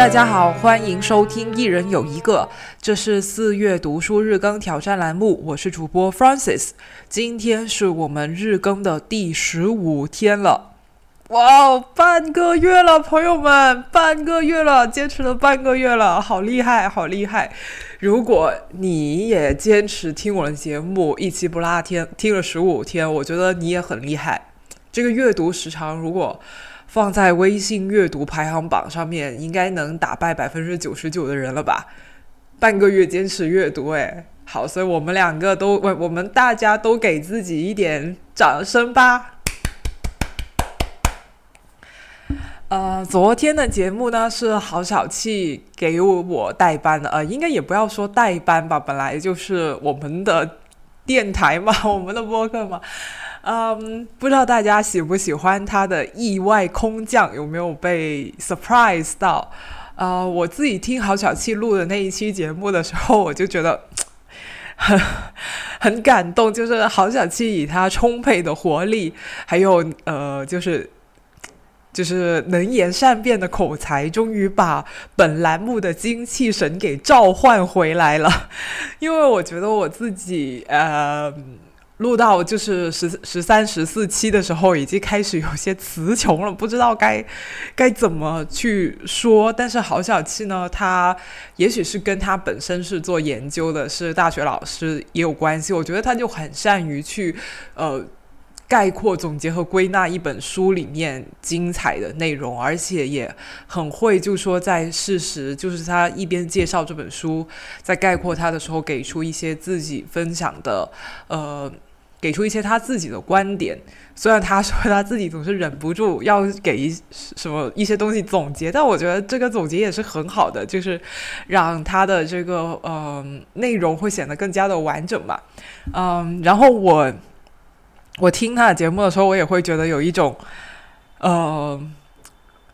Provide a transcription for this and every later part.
大家好，欢迎收听一人有一个，这是四月读书日更挑战栏目，我是主播 Francis，今天是我们日更的第十五天了，哇哦，半个月了，朋友们，半个月了，坚持了半个月了，好厉害，好厉害！如果你也坚持听我的节目，一期不落天，听了十五天，我觉得你也很厉害。这个阅读时长，如果放在微信阅读排行榜上面，应该能打败百分之九十九的人了吧？半个月坚持阅读，哎，好，所以我们两个都，我我们大家都给自己一点掌声吧。呃，昨天的节目呢是郝小气给我代班的，呃，应该也不要说代班吧，本来就是我们的电台嘛，我们的播客嘛。嗯，不知道大家喜不喜欢他的意外空降，有没有被 surprise 到？啊，我自己听郝小七录的那一期节目的时候，我就觉得 很很感动，就是郝小七以他充沛的活力，还有呃，就是就是能言善辩的口才，终于把本栏目的精气神给召唤回来了。因为我觉得我自己呃。录到就是十十三十四期的时候，已经开始有些词穷了，不知道该该怎么去说。但是郝小气呢，他也许是跟他本身是做研究的，是大学老师也有关系。我觉得他就很善于去呃概括、总结和归纳一本书里面精彩的内容，而且也很会，就说在事实，就是他一边介绍这本书，在概括他的时候，给出一些自己分享的呃。给出一些他自己的观点，虽然他说他自己总是忍不住要给一什么一些东西总结，但我觉得这个总结也是很好的，就是让他的这个呃内容会显得更加的完整嘛。嗯，然后我我听他的节目的时候，我也会觉得有一种呃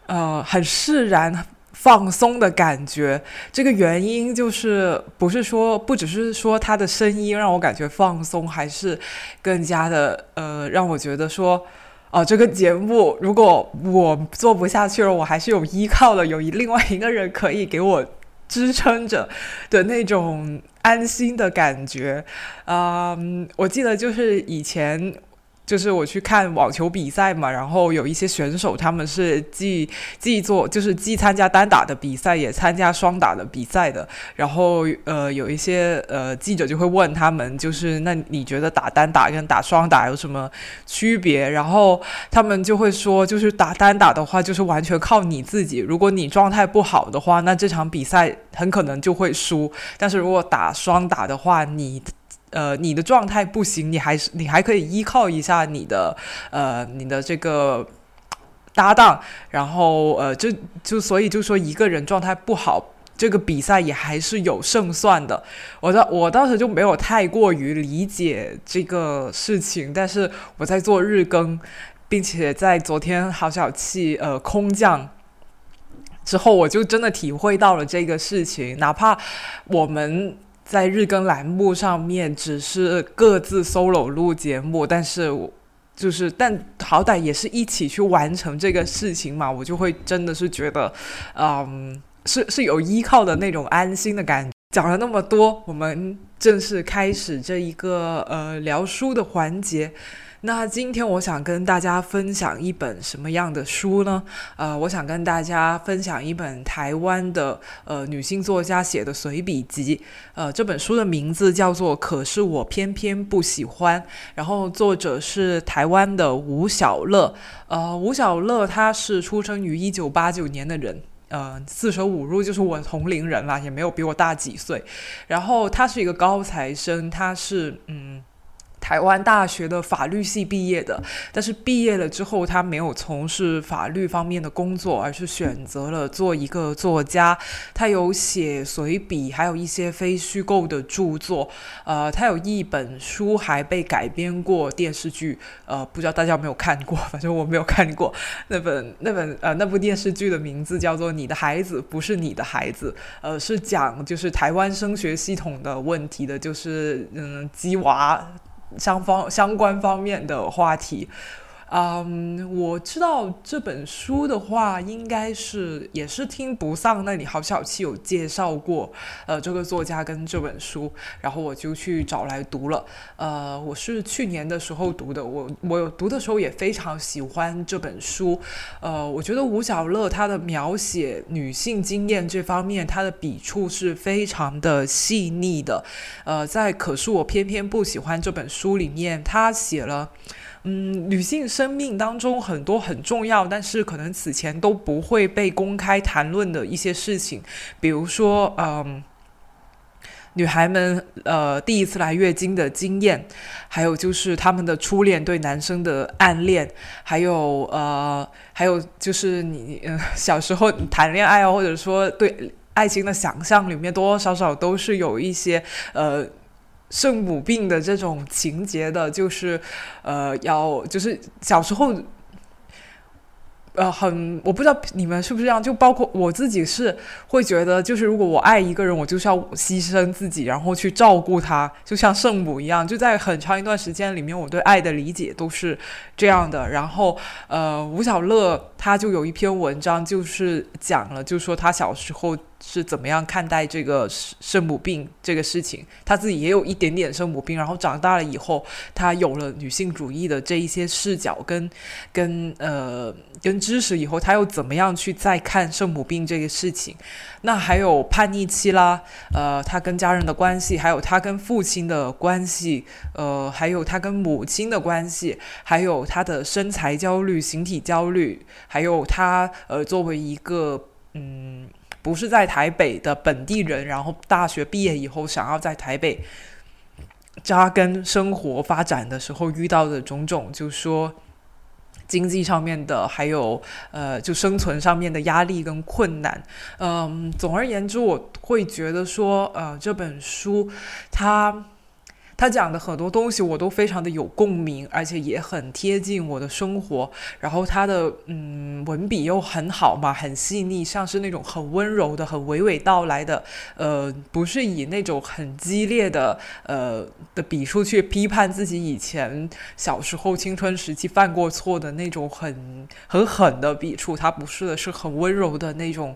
呃很释然。放松的感觉，这个原因就是不是说不只是说他的声音让我感觉放松，还是更加的呃让我觉得说，哦，这个节目如果我做不下去了，我还是有依靠的，有另外一个人可以给我支撑着的那种安心的感觉。嗯，我记得就是以前。就是我去看网球比赛嘛，然后有一些选手他们是既既做就是既参加单打的比赛，也参加双打的比赛的。然后呃，有一些呃记者就会问他们，就是那你觉得打单打跟打双打有什么区别？然后他们就会说，就是打单打的话，就是完全靠你自己。如果你状态不好的话，那这场比赛很可能就会输。但是如果打双打的话，你呃，你的状态不行，你还是你还可以依靠一下你的呃你的这个搭档，然后呃就就所以就说一个人状态不好，这个比赛也还是有胜算的。我当我当时就没有太过于理解这个事情，但是我在做日更，并且在昨天好小气呃空降之后，我就真的体会到了这个事情，哪怕我们。在日更栏目上面，只是各自 solo 录节目，但是就是，但好歹也是一起去完成这个事情嘛，我就会真的是觉得，嗯，是是有依靠的那种安心的感觉。讲了那么多，我们正式开始这一个呃聊书的环节。那今天我想跟大家分享一本什么样的书呢？呃，我想跟大家分享一本台湾的呃女性作家写的随笔集。呃，这本书的名字叫做《可是我偏偏不喜欢》，然后作者是台湾的吴小乐。呃，吴小乐他是出生于一九八九年的人，呃，四舍五入就是我同龄人啦，也没有比我大几岁。然后他是一个高材生，他是嗯。台湾大学的法律系毕业的，但是毕业了之后，他没有从事法律方面的工作，而是选择了做一个作家。他有写随笔，还有一些非虚构的著作。呃，他有一本书还被改编过电视剧。呃，不知道大家有没有看过？反正我没有看过那本那本呃那部电视剧的名字叫做《你的孩子不是你的孩子》。呃，是讲就是台湾升学系统的问题的，就是嗯鸡娃。相方相关方面的话题，嗯，我知道这本书的话，应该是也是听不丧那里好小气有介绍过，呃，这个作家跟这本书，然后我就去找来读了。呃，我是去年的时候读的，我我读的时候也非常喜欢这本书。呃，我觉得吴小乐他的描写女性经验这方面，他的笔触是非常的细腻的。呃，在可是我偏偏不喜欢这本书里面，他写了。嗯，女性生命当中很多很重要，但是可能此前都不会被公开谈论的一些事情，比如说，嗯，女孩们呃第一次来月经的经验，还有就是他们的初恋对男生的暗恋，还有呃，还有就是你呃小时候谈恋爱啊，或者说对爱情的想象里面，多多少少都是有一些呃。圣母病的这种情节的，就是，呃，要就是小时候。呃，很，我不知道你们是不是这样，就包括我自己是会觉得，就是如果我爱一个人，我就是要牺牲自己，然后去照顾他，就像圣母一样。就在很长一段时间里面，我对爱的理解都是这样的。然后，呃，吴小乐他就有一篇文章，就是讲了，就说他小时候是怎么样看待这个圣母病这个事情，他自己也有一点点圣母病，然后长大了以后，他有了女性主义的这一些视角，跟跟呃。跟知识以后，他又怎么样去再看圣母病这个事情？那还有叛逆期啦，呃，他跟家人的关系，还有他跟父亲的关系，呃，还有他跟母亲的关系，还有他的身材焦虑、形体焦虑，还有他呃，作为一个嗯，不是在台北的本地人，然后大学毕业以后想要在台北扎根生活发展的时候遇到的种种，就说。经济上面的，还有呃，就生存上面的压力跟困难，嗯，总而言之，我会觉得说，呃，这本书它。他讲的很多东西我都非常的有共鸣，而且也很贴近我的生活。然后他的嗯文笔又很好嘛，很细腻，像是那种很温柔的、很娓娓道来的，呃，不是以那种很激烈的呃的笔触去批判自己以前小时候青春时期犯过错的那种很很狠的笔触，他不是的，是很温柔的那种。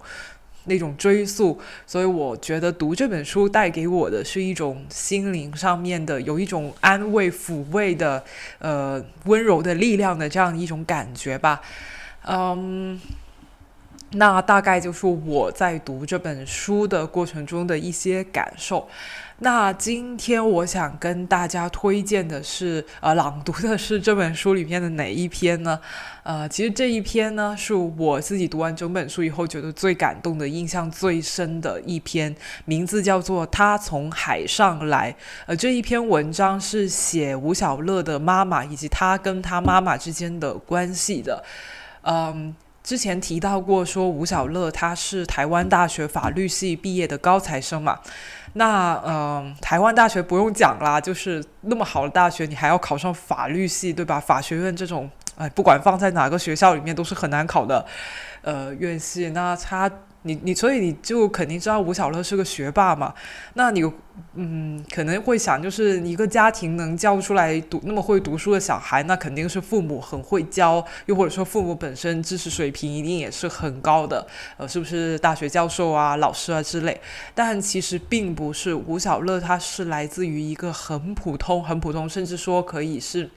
那种追溯，所以我觉得读这本书带给我的是一种心灵上面的有一种安慰、抚慰的，呃，温柔的力量的这样一种感觉吧。嗯，那大概就是我在读这本书的过程中的一些感受。那今天我想跟大家推荐的是，呃，朗读的是这本书里面的哪一篇呢？呃，其实这一篇呢，是我自己读完整本书以后觉得最感动的、印象最深的一篇，名字叫做《他从海上来》。呃，这一篇文章是写吴小乐的妈妈以及他跟他妈妈之间的关系的。嗯。之前提到过，说吴小乐他是台湾大学法律系毕业的高材生嘛，那嗯，台湾大学不用讲啦，就是那么好的大学，你还要考上法律系，对吧？法学院这种，哎，不管放在哪个学校里面都是很难考的，呃，院系。那他。你你所以你就肯定知道吴小乐是个学霸嘛？那你嗯可能会想，就是一个家庭能教出来读那么会读书的小孩，那肯定是父母很会教，又或者说父母本身知识水平一定也是很高的，呃，是不是大学教授啊、老师啊之类？但其实并不是，吴小乐他是来自于一个很普通、很普通，甚至说可以是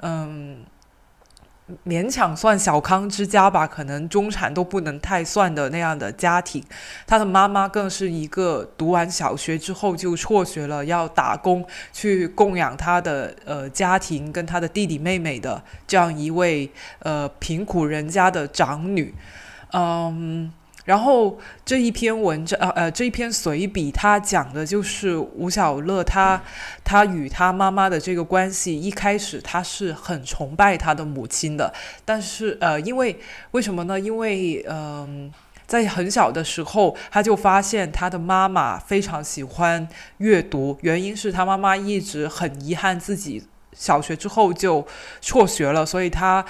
嗯。勉强算小康之家吧，可能中产都不能太算的那样的家庭。他的妈妈更是一个读完小学之后就辍学了，要打工去供养他的呃家庭跟他的弟弟妹妹的这样一位呃贫苦人家的长女，嗯。然后这一篇文章，呃呃，这一篇随笔，他讲的就是吴小乐，他他与他妈妈的这个关系。一开始他是很崇拜他的母亲的，但是呃，因为为什么呢？因为嗯，在很小的时候，他就发现他的妈妈非常喜欢阅读，原因是他妈妈一直很遗憾自己小学之后就辍学了，所以他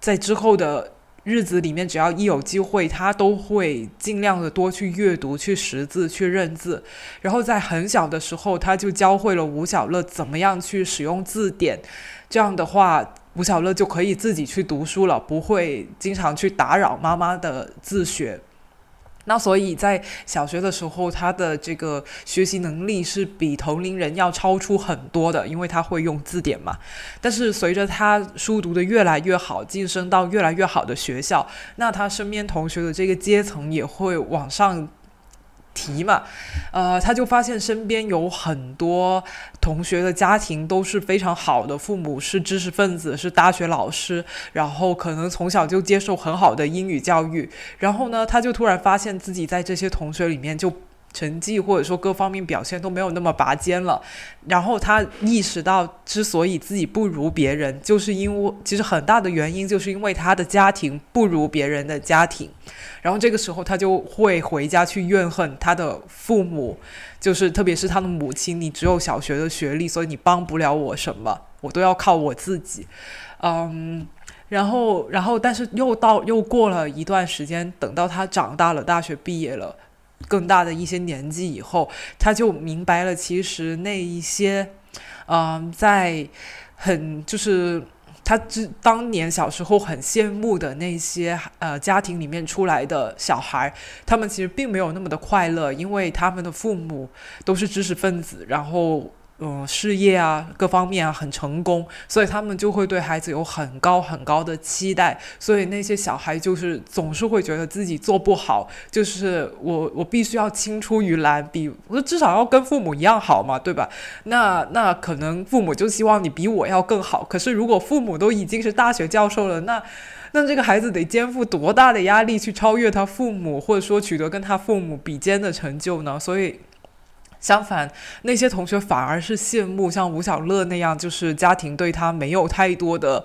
在之后的。日子里面，只要一有机会，他都会尽量的多去阅读、去识字、去认字。然后在很小的时候，他就教会了吴小乐怎么样去使用字典。这样的话，吴小乐就可以自己去读书了，不会经常去打扰妈妈的自学。那所以在小学的时候，他的这个学习能力是比同龄人要超出很多的，因为他会用字典嘛。但是随着他书读的越来越好，晋升到越来越好的学校，那他身边同学的这个阶层也会往上。题嘛，呃，他就发现身边有很多同学的家庭都是非常好的，父母是知识分子，是大学老师，然后可能从小就接受很好的英语教育，然后呢，他就突然发现自己在这些同学里面就。成绩或者说各方面表现都没有那么拔尖了，然后他意识到，之所以自己不如别人，就是因为其实很大的原因就是因为他的家庭不如别人的家庭，然后这个时候他就会回家去怨恨他的父母，就是特别是他的母亲，你只有小学的学历，所以你帮不了我什么，我都要靠我自己，嗯，然后然后但是又到又过了一段时间，等到他长大了，大学毕业了。更大的一些年纪以后，他就明白了，其实那一些，嗯，在很就是他之当年小时候很羡慕的那些呃家庭里面出来的小孩，他们其实并没有那么的快乐，因为他们的父母都是知识分子，然后。嗯，事业啊，各方面啊很成功，所以他们就会对孩子有很高很高的期待，所以那些小孩就是总是会觉得自己做不好，就是我我必须要青出于蓝，比我至少要跟父母一样好嘛，对吧？那那可能父母就希望你比我要更好，可是如果父母都已经是大学教授了，那那这个孩子得肩负多大的压力去超越他父母，或者说取得跟他父母比肩的成就呢？所以。相反，那些同学反而是羡慕像吴小乐那样，就是家庭对他没有太多的，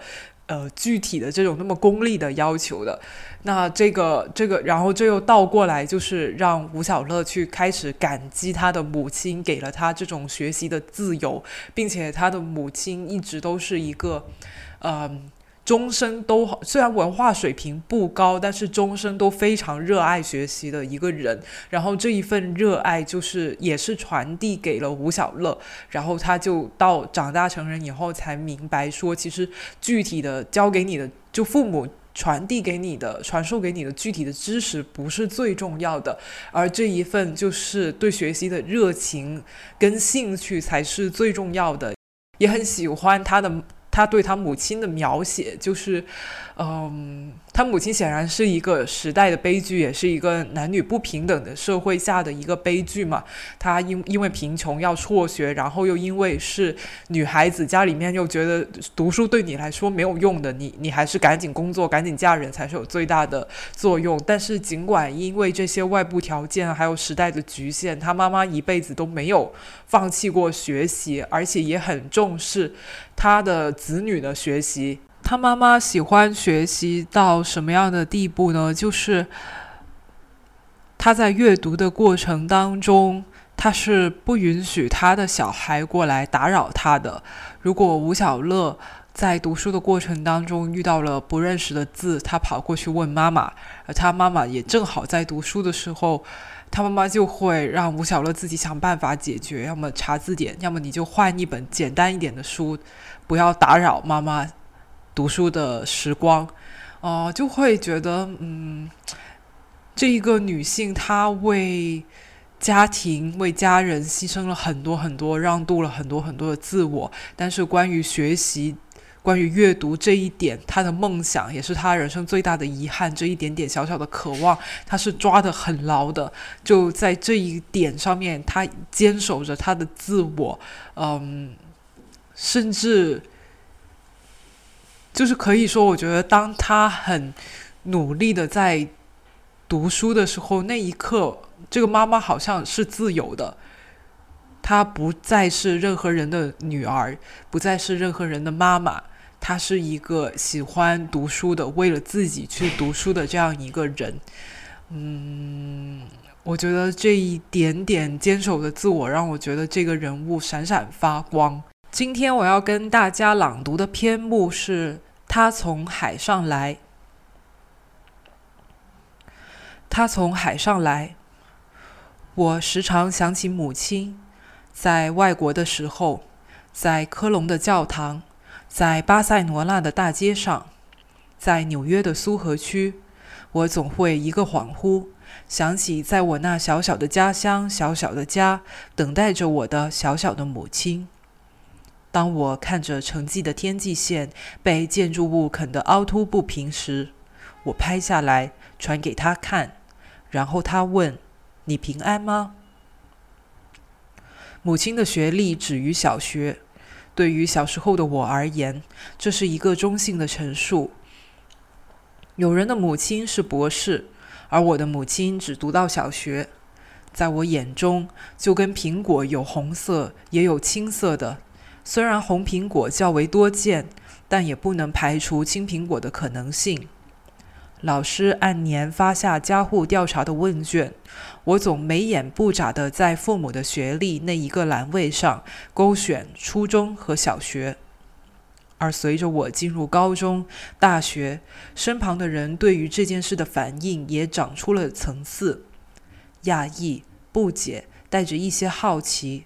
呃，具体的这种那么功利的要求的。那这个这个，然后这又倒过来，就是让吴小乐去开始感激他的母亲给了他这种学习的自由，并且他的母亲一直都是一个，嗯。终生都虽然文化水平不高，但是终生都非常热爱学习的一个人。然后这一份热爱就是也是传递给了吴小乐。然后他就到长大成人以后才明白说，其实具体的教给你的，就父母传递给你的、传授给你的具体的知识不是最重要的，而这一份就是对学习的热情跟兴趣才是最重要的。也很喜欢他的。他对他母亲的描写就是，嗯。他母亲显然是一个时代的悲剧，也是一个男女不平等的社会下的一个悲剧嘛。他因因为贫穷要辍学，然后又因为是女孩子，家里面又觉得读书对你来说没有用的，你你还是赶紧工作，赶紧嫁人才是有最大的作用。但是尽管因为这些外部条件还有时代的局限，他妈妈一辈子都没有放弃过学习，而且也很重视他的子女的学习。他妈妈喜欢学习到什么样的地步呢？就是他在阅读的过程当中，他是不允许他的小孩过来打扰他的。如果吴小乐在读书的过程当中遇到了不认识的字，他跑过去问妈妈，而他妈妈也正好在读书的时候，他妈妈就会让吴小乐自己想办法解决，要么查字典，要么你就换一本简单一点的书，不要打扰妈妈。读书的时光，哦，就会觉得，嗯，这一个女性她为家庭、为家人牺牲了很多很多，让渡了很多很多的自我。但是关于学习、关于阅读这一点，她的梦想也是她人生最大的遗憾。这一点点小小的渴望，她是抓得很牢的。就在这一点上面，她坚守着她的自我，嗯，甚至。就是可以说，我觉得当他很努力的在读书的时候，那一刻，这个妈妈好像是自由的，她不再是任何人的女儿，不再是任何人的妈妈，她是一个喜欢读书的，为了自己去读书的这样一个人。嗯，我觉得这一点点坚守的自我，让我觉得这个人物闪闪发光。今天我要跟大家朗读的篇目是。他从海上来，他从海上来。我时常想起母亲，在外国的时候，在科隆的教堂，在巴塞罗那的大街上，在纽约的苏河区，我总会一个恍惚，想起在我那小小的家乡、小小的家，等待着我的小小的母亲。当我看着沉寂的天际线被建筑物啃得凹凸不平时，我拍下来传给他看，然后他问：“你平安吗？”母亲的学历止于小学，对于小时候的我而言，这是一个中性的陈述。有人的母亲是博士，而我的母亲只读到小学，在我眼中，就跟苹果有红色也有青色的。虽然红苹果较为多见，但也不能排除青苹果的可能性。老师按年发下家户调查的问卷，我总眉眼不眨地在父母的学历那一个栏位上勾选初中和小学。而随着我进入高中、大学，身旁的人对于这件事的反应也长出了层次：讶异、不解，带着一些好奇。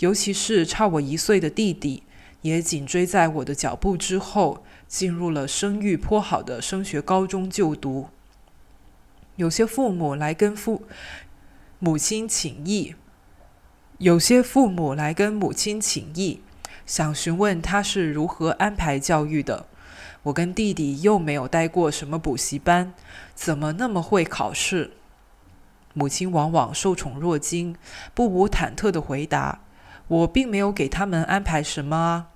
尤其是差我一岁的弟弟，也紧追在我的脚步之后，进入了声誉颇好的升学高中就读。有些父母来跟父母亲请益，有些父母来跟母亲请益，想询问他是如何安排教育的。我跟弟弟又没有待过什么补习班，怎么那么会考试？母亲往往受宠若惊，不无忐忑的回答。我并没有给他们安排什么啊。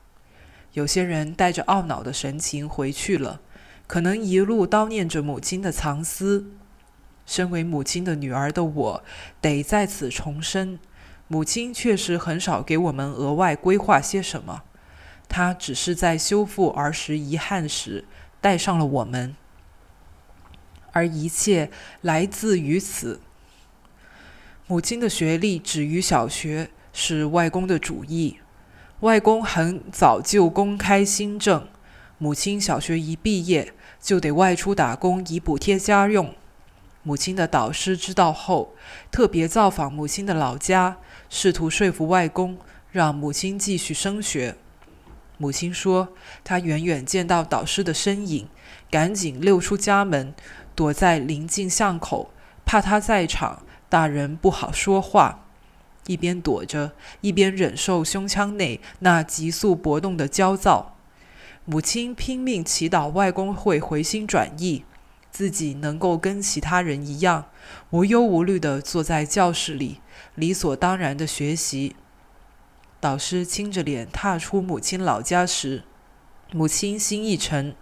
有些人带着懊恼的神情回去了，可能一路叨念着母亲的藏私。身为母亲的女儿的我，得在此重申：母亲确实很少给我们额外规划些什么，她只是在修复儿时遗憾时带上了我们，而一切来自于此。母亲的学历止于小学。是外公的主意。外公很早就公开新政，母亲小学一毕业就得外出打工以补贴家用。母亲的导师知道后，特别造访母亲的老家，试图说服外公让母亲继续升学。母亲说，她远远见到导师的身影，赶紧溜出家门，躲在临近巷口，怕他在场，大人不好说话。一边躲着，一边忍受胸腔内那急速搏动的焦躁。母亲拼命祈祷外公会回心转意，自己能够跟其他人一样，无忧无虑地坐在教室里，理所当然地学习。导师青着脸踏出母亲老家时，母亲心一沉。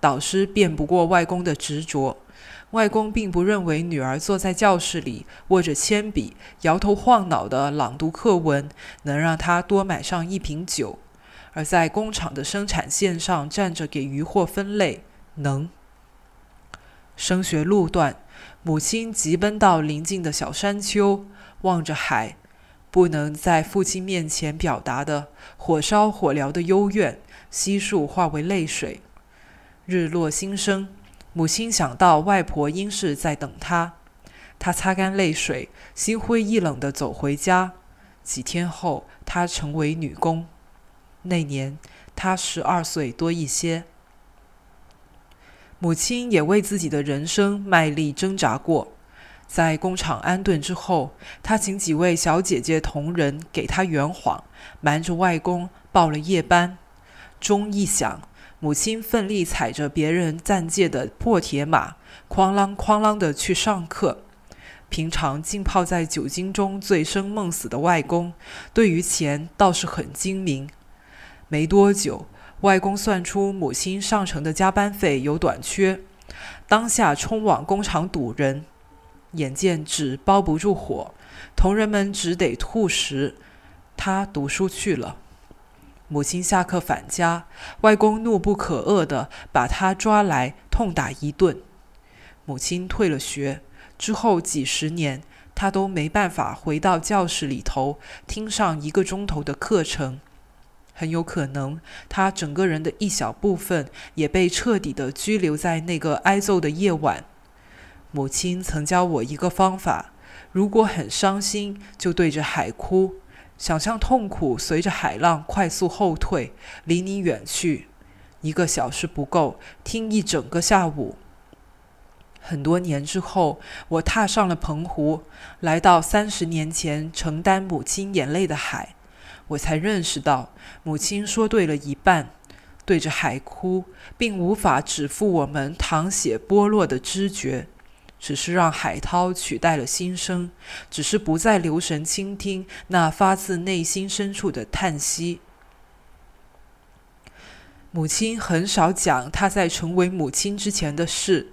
导师辩不过外公的执着。外公并不认为女儿坐在教室里握着铅笔、摇头晃脑的朗读课文能让他多买上一瓶酒，而在工厂的生产线上站着给鱼货分类能。升学路段，母亲急奔到邻近的小山丘，望着海，不能在父亲面前表达的火烧火燎的幽怨，悉数化为泪水。日落新生。母亲想到外婆应是在等她，她擦干泪水，心灰意冷地走回家。几天后，她成为女工。那年，她十二岁多一些。母亲也为自己的人生卖力挣扎过。在工厂安顿之后，她请几位小姐姐同仁给她圆谎，瞒着外公报了夜班。钟一响。母亲奋力踩着别人暂借的破铁马，哐啷哐啷地去上课。平常浸泡在酒精中醉生梦死的外公，对于钱倒是很精明。没多久，外公算出母亲上乘的加班费有短缺，当下冲往工厂堵人。眼见纸包不住火，同仁们只得吐实，他读书去了。母亲下课返家，外公怒不可遏地把他抓来痛打一顿。母亲退了学之后几十年，他都没办法回到教室里头听上一个钟头的课程。很有可能，他整个人的一小部分也被彻底地拘留在那个挨揍的夜晚。母亲曾教我一个方法：如果很伤心，就对着海哭。想象痛苦随着海浪快速后退，离你远去。一个小时不够，听一整个下午。很多年之后，我踏上了澎湖，来到三十年前承担母亲眼泪的海，我才认识到，母亲说对了一半。对着海哭，并无法止付我们淌血剥落的知觉，只是让海涛取代了心声，只是不再留神倾听那发自内心深处的叹息。母亲很少讲她在成为母亲之前的事，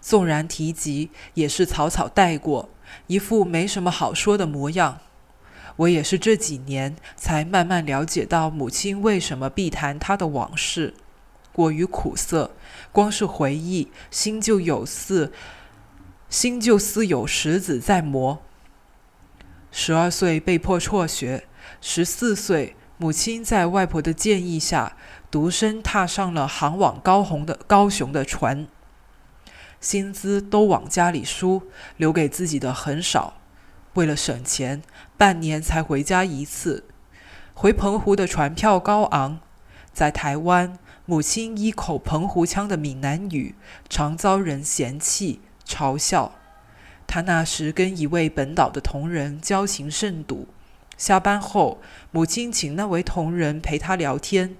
纵然提及，也是草草带过，一副没什么好说的模样。我也是这几年才慢慢了解到母亲为什么必谈她的往事，过于苦涩，光是回忆，心就有似心就似有石子在磨。十二岁被迫辍学，十四岁，母亲在外婆的建议下，独身踏上了航往高雄的高雄的船，薪资都往家里输，留给自己的很少。为了省钱，半年才回家一次。回澎湖的船票高昂，在台湾，母亲一口澎湖腔的闽南语，常遭人嫌弃嘲笑。他那时跟一位本岛的同仁交情甚笃，下班后，母亲请那位同仁陪他聊天。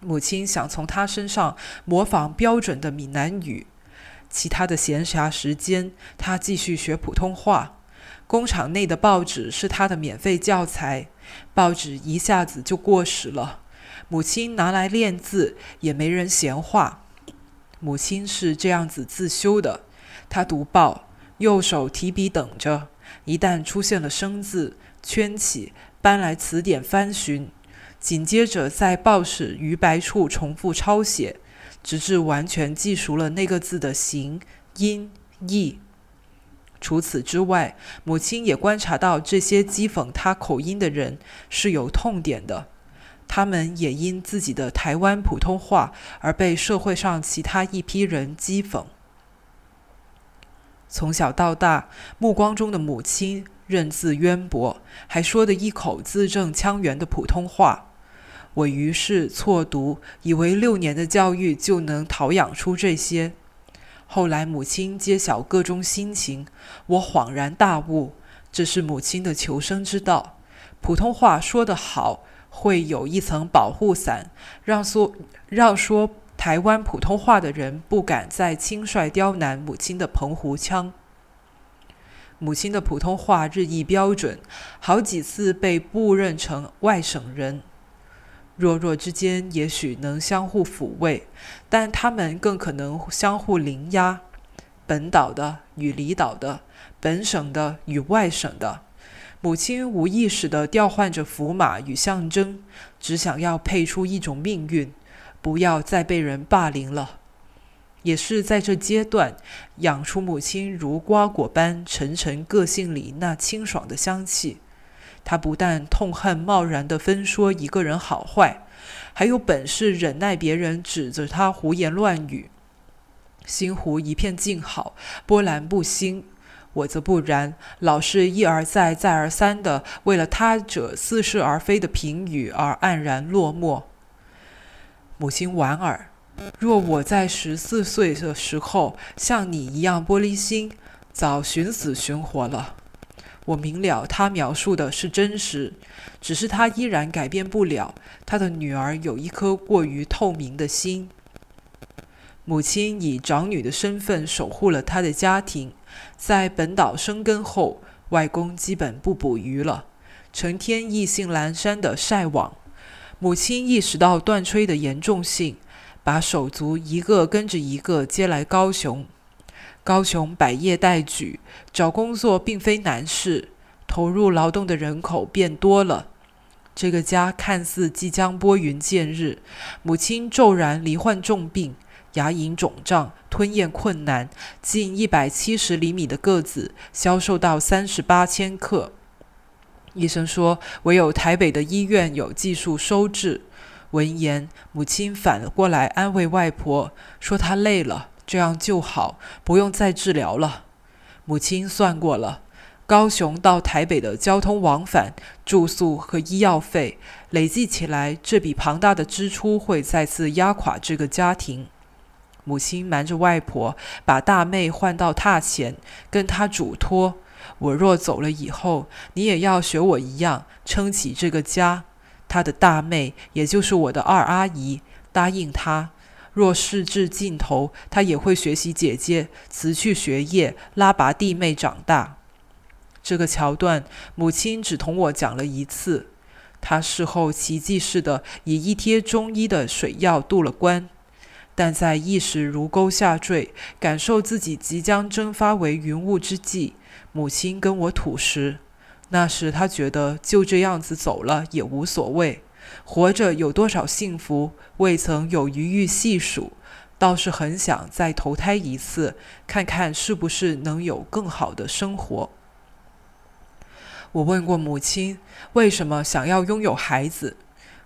母亲想从他身上模仿标准的闽南语，其他的闲暇时间，他继续学普通话。工厂内的报纸是他的免费教材，报纸一下子就过时了。母亲拿来练字，也没人闲话。母亲是这样子自修的：她读报，右手提笔等着，一旦出现了生字，圈起，搬来词典翻寻，紧接着在报纸余白处重复抄写，直至完全记熟了那个字的形、音、义。除此之外，母亲也观察到这些讥讽她口音的人是有痛点的，他们也因自己的台湾普通话而被社会上其他一批人讥讽。从小到大，目光中的母亲认字渊博，还说得一口字正腔圆的普通话，我于是错读，以为六年的教育就能陶养出这些。后来母亲揭晓各中心情，我恍然大悟，这是母亲的求生之道。普通话说得好，会有一层保护伞，让说让说台湾普通话的人不敢再轻率刁难母亲的澎湖腔。母亲的普通话日益标准，好几次被误认成外省人。弱弱之间也许能相互抚慰，但他们更可能相互凌压。本岛的与离岛的，本省的与外省的，母亲无意识地调换着符码与象征，只想要配出一种命运，不要再被人霸凌了。也是在这阶段，养出母亲如瓜果般沉沉个性里那清爽的香气。他不但痛恨贸然的分说一个人好坏，还有本事忍耐别人指着他胡言乱语，心湖一片静好，波澜不兴。我则不然，老是一而再、再而三的为了他者似是而非的评语而黯然落寞。母亲莞尔，若我在十四岁的时候像你一样玻璃心，早寻死寻活了。我明了，他描述的是真实，只是他依然改变不了他的女儿有一颗过于透明的心。母亲以长女的身份守护了他的家庭，在本岛生根后，外公基本不捕鱼了，成天意兴阑珊的晒网。母亲意识到断炊的严重性，把手足一个跟着一个接来高雄。高雄百业待举，找工作并非难事，投入劳动的人口变多了。这个家看似即将拨云见日，母亲骤然罹患重病，牙龈肿胀，吞咽困难，近一百七十厘米的个子消瘦到三十八千克。医生说，唯有台北的医院有技术收治。闻言，母亲反过来安慰外婆，说她累了。这样就好，不用再治疗了。母亲算过了，高雄到台北的交通往返、住宿和医药费累计起来，这笔庞大的支出会再次压垮这个家庭。母亲瞒着外婆，把大妹换到榻前，跟她嘱托：“我若走了以后，你也要学我一样撑起这个家。”她的大妹，也就是我的二阿姨，答应她。若事至尽头，她也会学习姐姐，辞去学业，拉拔弟妹长大。这个桥段，母亲只同我讲了一次。她事后奇迹似的以一贴中医的水药渡了关，但在意识如钩下坠，感受自己即将蒸发为云雾之际，母亲跟我吐实：那时她觉得就这样子走了也无所谓。活着有多少幸福，未曾有余裕细数，倒是很想再投胎一次，看看是不是能有更好的生活。我问过母亲，为什么想要拥有孩子？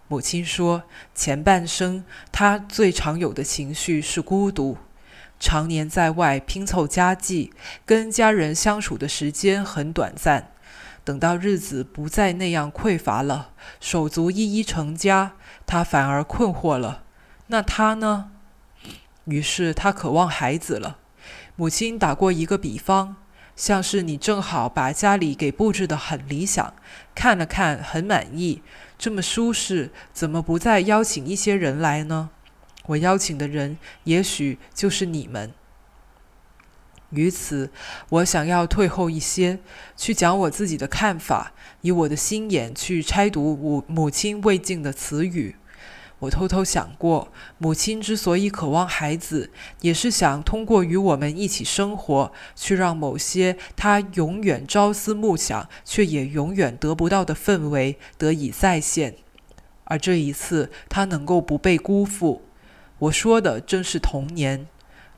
母亲说，前半生她最常有的情绪是孤独，常年在外拼凑家计，跟家人相处的时间很短暂。等到日子不再那样匮乏了，手足一一成家，他反而困惑了。那他呢？于是他渴望孩子了。母亲打过一个比方，像是你正好把家里给布置得很理想，看了看很满意，这么舒适，怎么不再邀请一些人来呢？我邀请的人，也许就是你们。于此，我想要退后一些，去讲我自己的看法，以我的心眼去拆读母母亲未尽的词语。我偷偷想过，母亲之所以渴望孩子，也是想通过与我们一起生活，去让某些她永远朝思暮想却也永远得不到的氛围得以再现。而这一次，她能够不被辜负。我说的正是童年，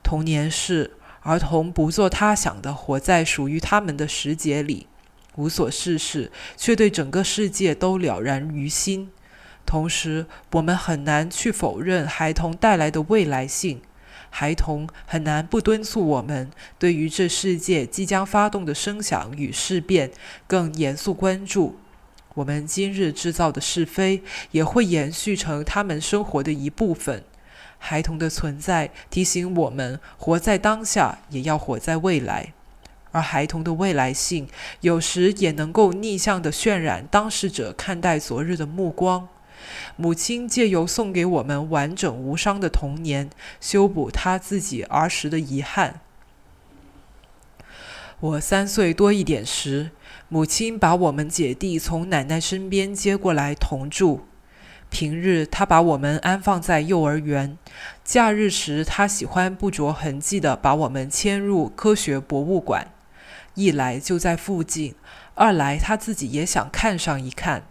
童年是。儿童不做他想的，活在属于他们的时节里，无所事事，却对整个世界都了然于心。同时，我们很难去否认孩童带来的未来性。孩童很难不敦促我们，对于这世界即将发动的声响与事变，更严肃关注。我们今日制造的是非，也会延续成他们生活的一部分。孩童的存在提醒我们，活在当下也要活在未来。而孩童的未来性，有时也能够逆向的渲染当事者看待昨日的目光。母亲借由送给我们完整无伤的童年，修补她自己儿时的遗憾。我三岁多一点时，母亲把我们姐弟从奶奶身边接过来同住。平日她把我们安放在幼儿园，假日时她喜欢不着痕迹地把我们迁入科学博物馆。一来就在附近，二来她自己也想看上一看。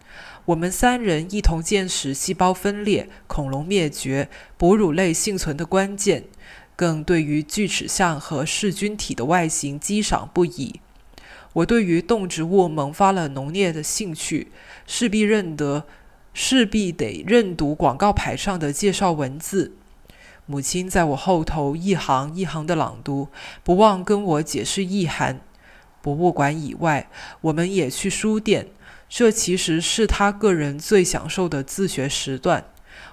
我们三人一同见识细胞分裂、恐龙灭绝、哺乳类幸存的关键，更对于锯齿象和噬菌体的外形激赏不已。我对于动植物萌发了浓烈的兴趣，势必认得。势必得认读广告牌上的介绍文字。母亲在我后头一行一行的朗读，不忘跟我解释意涵。博物馆以外，我们也去书店，这其实是他个人最享受的自学时段。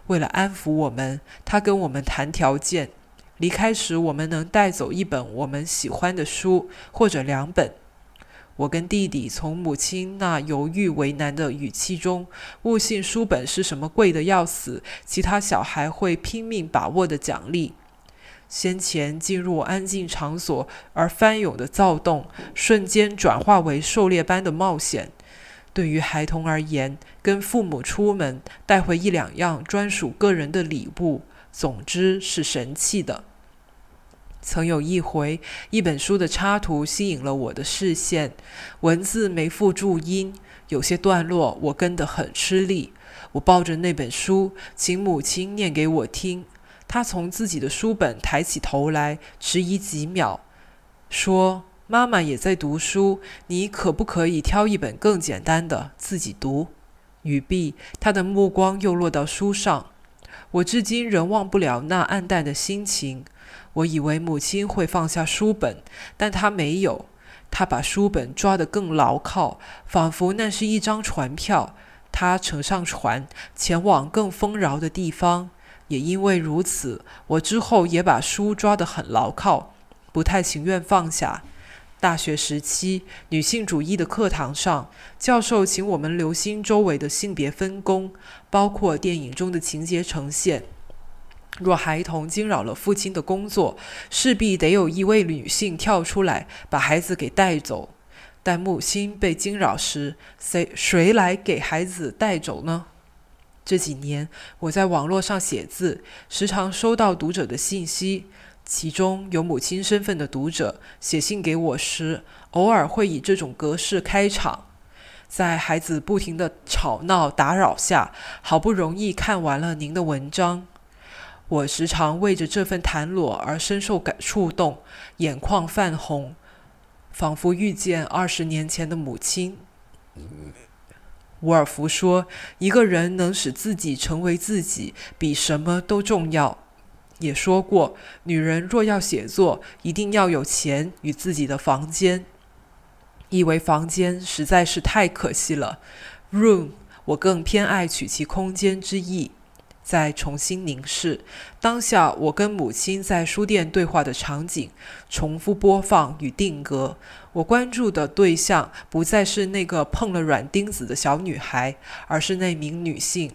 为了安抚我们，他跟我们谈条件：离开时，我们能带走一本我们喜欢的书，或者两本。我跟弟弟从母亲那犹豫为难的语气中，悟性书本是什么贵的要死，其他小孩会拼命把握的奖励。先前进入安静场所而翻涌的躁动，瞬间转化为狩猎般的冒险。对于孩童而言，跟父母出门带回一两样专属个人的礼物，总之是神气的。曾有一回，一本书的插图吸引了我的视线，文字没附注音，有些段落我跟得很吃力。我抱着那本书，请母亲念给我听。她从自己的书本抬起头来，迟疑几秒，说：“妈妈也在读书，你可不可以挑一本更简单的自己读？”语毕，她的目光又落到书上。我至今仍忘不了那暗淡的心情。我以为母亲会放下书本，但她没有。她把书本抓得更牢靠，仿佛那是一张船票。她乘上船，前往更丰饶的地方。也因为如此，我之后也把书抓得很牢靠，不太情愿放下。大学时期，女性主义的课堂上，教授请我们留心周围的性别分工，包括电影中的情节呈现。若孩童惊扰了父亲的工作，势必得有一位女性跳出来把孩子给带走。但母亲被惊扰时，谁谁来给孩子带走呢？这几年，我在网络上写字，时常收到读者的信息，其中有母亲身份的读者写信给我时，偶尔会以这种格式开场。在孩子不停的吵闹打扰下，好不容易看完了您的文章。我时常为着这份袒裸而深受感触动，眼眶泛红，仿佛遇见二十年前的母亲。伍尔夫说：“一个人能使自己成为自己，比什么都重要。”也说过：“女人若要写作，一定要有钱与自己的房间。”以为房间实在是太可惜了。Room，我更偏爱取其空间之意。再重新凝视当下，我跟母亲在书店对话的场景，重复播放与定格。我关注的对象不再是那个碰了软钉子的小女孩，而是那名女性。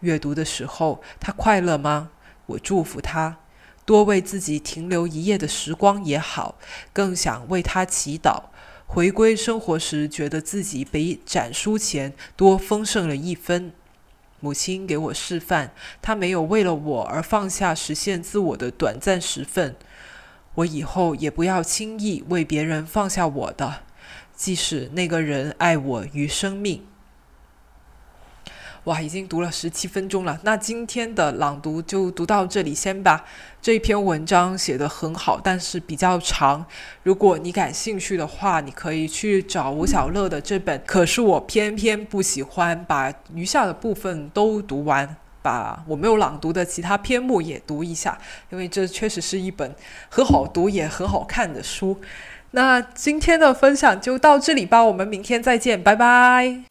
阅读的时候，她快乐吗？我祝福他，多为自己停留一夜的时光也好，更想为他祈祷。回归生活时，觉得自己比展书前多丰盛了一分。母亲给我示范，她没有为了我而放下实现自我的短暂时分。我以后也不要轻易为别人放下我的，即使那个人爱我于生命。哇，已经读了十七分钟了，那今天的朗读就读到这里先吧。这篇文章写得很好，但是比较长。如果你感兴趣的话，你可以去找吴小乐的这本。可是我偏偏不喜欢把余下的部分都读完，把我没有朗读的其他篇目也读一下，因为这确实是一本很好读也很好看的书。那今天的分享就到这里吧，我们明天再见，拜拜。